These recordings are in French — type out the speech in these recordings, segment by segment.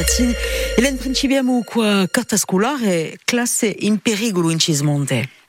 matin. Hélène Principiamo, quoi, carta scolare, classe in pericolo in Cismonte.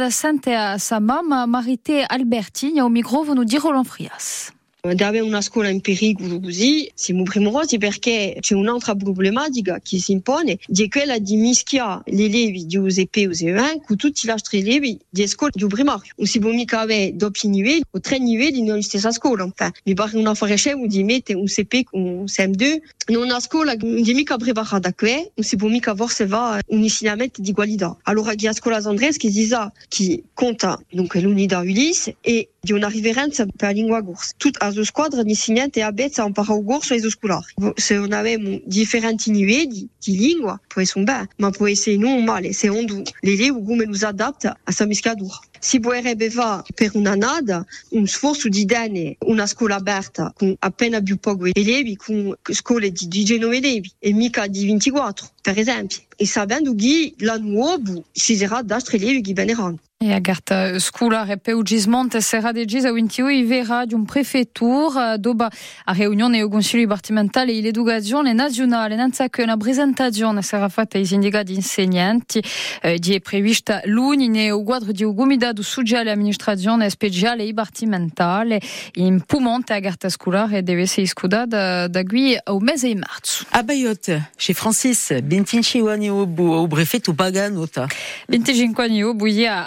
da sente a sa mamma Marite Albertini au microfono di Roland Frias. D'avere una scuola in si impone, di quella di mischiare gli elevi di USP USE1 con tutti gli altri elevi di scuola di primario. Non si avere livelli o mi pare un CP un CM2 in non è mica preparata questo, non si può mica osservare un insegnamento di qualità. Allora, chi a scuola Andres che Ulisse e di una riverenza per la lingua corsa. Tutta la squadra di insegnanti abbiamo imparato il corso e scolari. Se non abbiamo differenti livelli di lingua, può essere bene, ma può essere non male, se on l'elevo come lo adatta a questa mischiatura. Si potrebbe fare per una nada un sforzo di dare una scuola aperta con appena più pochi elevi, con scuole di 19 elevi e mica di 24, per esempio. E sapendo che l'anno nuovo ci sarà altri elevi che verranno. E a garta scolar e peu Gismonte serra de Gis a Wintio i vera di un prefettur doba a riunione o consiglio dipartimentale e l'educazione nazionale che una presentazione sarà fatta ai sindicati insegnanti eh, di è prevista l'unine o quadro di ugumidad sociale amministrazione speciale dipartimentale in Pumonte a garta scolar e deve essere scudata da qui au mese di marzo. A Bayotte, chez Francis, 25 anni o prefetto paganota. 25 anni o buia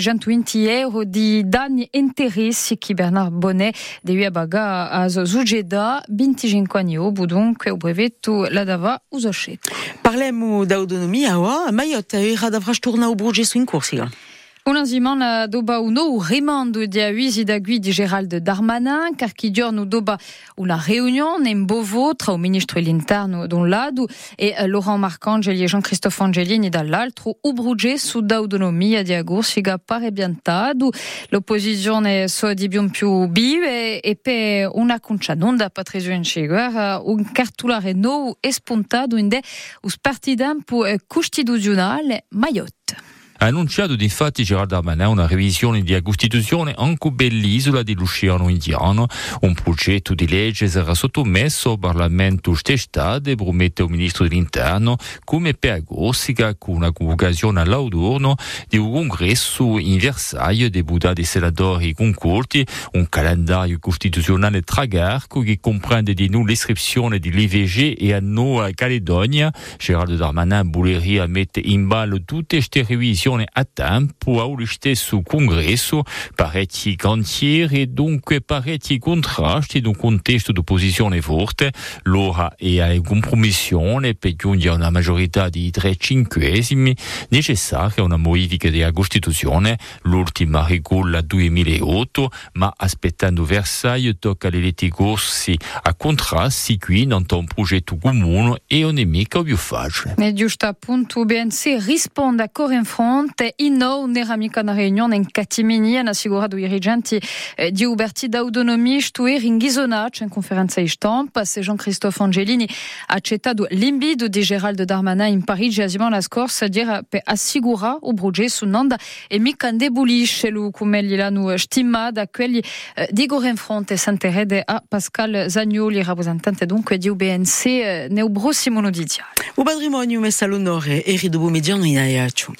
220 di danni enterissi Bernard Bonnet de baga a zujeda 25 anni bu dunque u brevetto la dava uzošet. Parlemo da autonomia, a Maiotte e radavraš turna u bruđe su inkursija. Una settimana doba un nou rimando di avvisi da qui di Gerald Darmanin, giorno doba una riunione in Bovo tra il ministro dell'interno da un lato e Laurent Marcangeli e Jean-Christophe Angelini dall'altro, u bruge su d'autonomia di agorsiga pare biantato, l'opposizione so di più più bive e per una concia non da Patrizio Inceguer, un cartolare nuovo e spuntato in de us partidampo costituzionale Mayotte. Ha annunciato infatti Gerard Darmanin una revisione di Costituzione anche dell'isola dell'Oceano Indiano. Un progetto di legge sarà sottomesso al Parlamento stesso e promette il Ministro dell'Interno come per agosto con una convocazione all'autunno di un congresso in Versailles deputati e senatori concorti, un calendario costituzionale tragarco che comprende di nuovo l'iscrizione di l'IVG e a Nuova Caledonia. Gerard Darmanin vorrebbe mettere in ballo tutte queste revisioni a tempo a stesso congresso, cantieri e dunque contrasti in un contesto di forte. L'ora è a compromissione per giungere a una maggiorità di tre cinquesimi necessaria una modifica della Costituzione, l'ultima rigola 2008, ma aspettando Versailles tocca le letti corsi a contrasti qui non un progetto comune e un nemico più facile. E giusto appunto risponde in nou n'era mica una riunione in Catimini hanno assicurato i dirigenti eh, di Uberti d'autonomia stuer in Ghisonaccio in conferenza di stampa se Jean-Christophe Angelini accettato l'invito di Gerald Darmanin in Parigi a la scorsa dire per assicurare o bruge su Nanda e mica indebolisce lo come gli l'hanno stimato da quelli eh, di Gorenfronte s'interede a Pascal Zagnoli rappresentante dunque di UBNC eh, nel prossimo notiziario. O patrimonio messa all'onore e ridopo mediano in Aiaccio.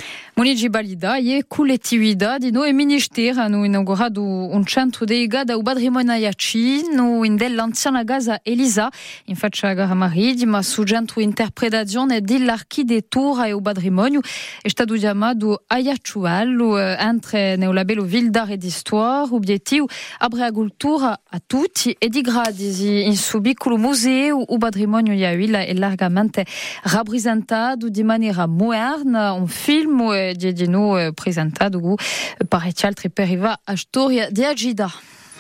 Luigi Balida e collettività no e ministero hanno inaugurato un centro dedicato al patrimonio iacino in dell'anziana casa Elisa in faccia gara marittima su centro interpretazione dell'architettura e il patrimonio è stato chiamato Ayachual entre nel labello Ville d'Art e d'Histoire obiettivo aprire cultura a tutti e di gradi in suo piccolo museo il patrimonio iacino è largamente rappresentato di maniera moderna un film di noi presentato parecchi altri per arrivare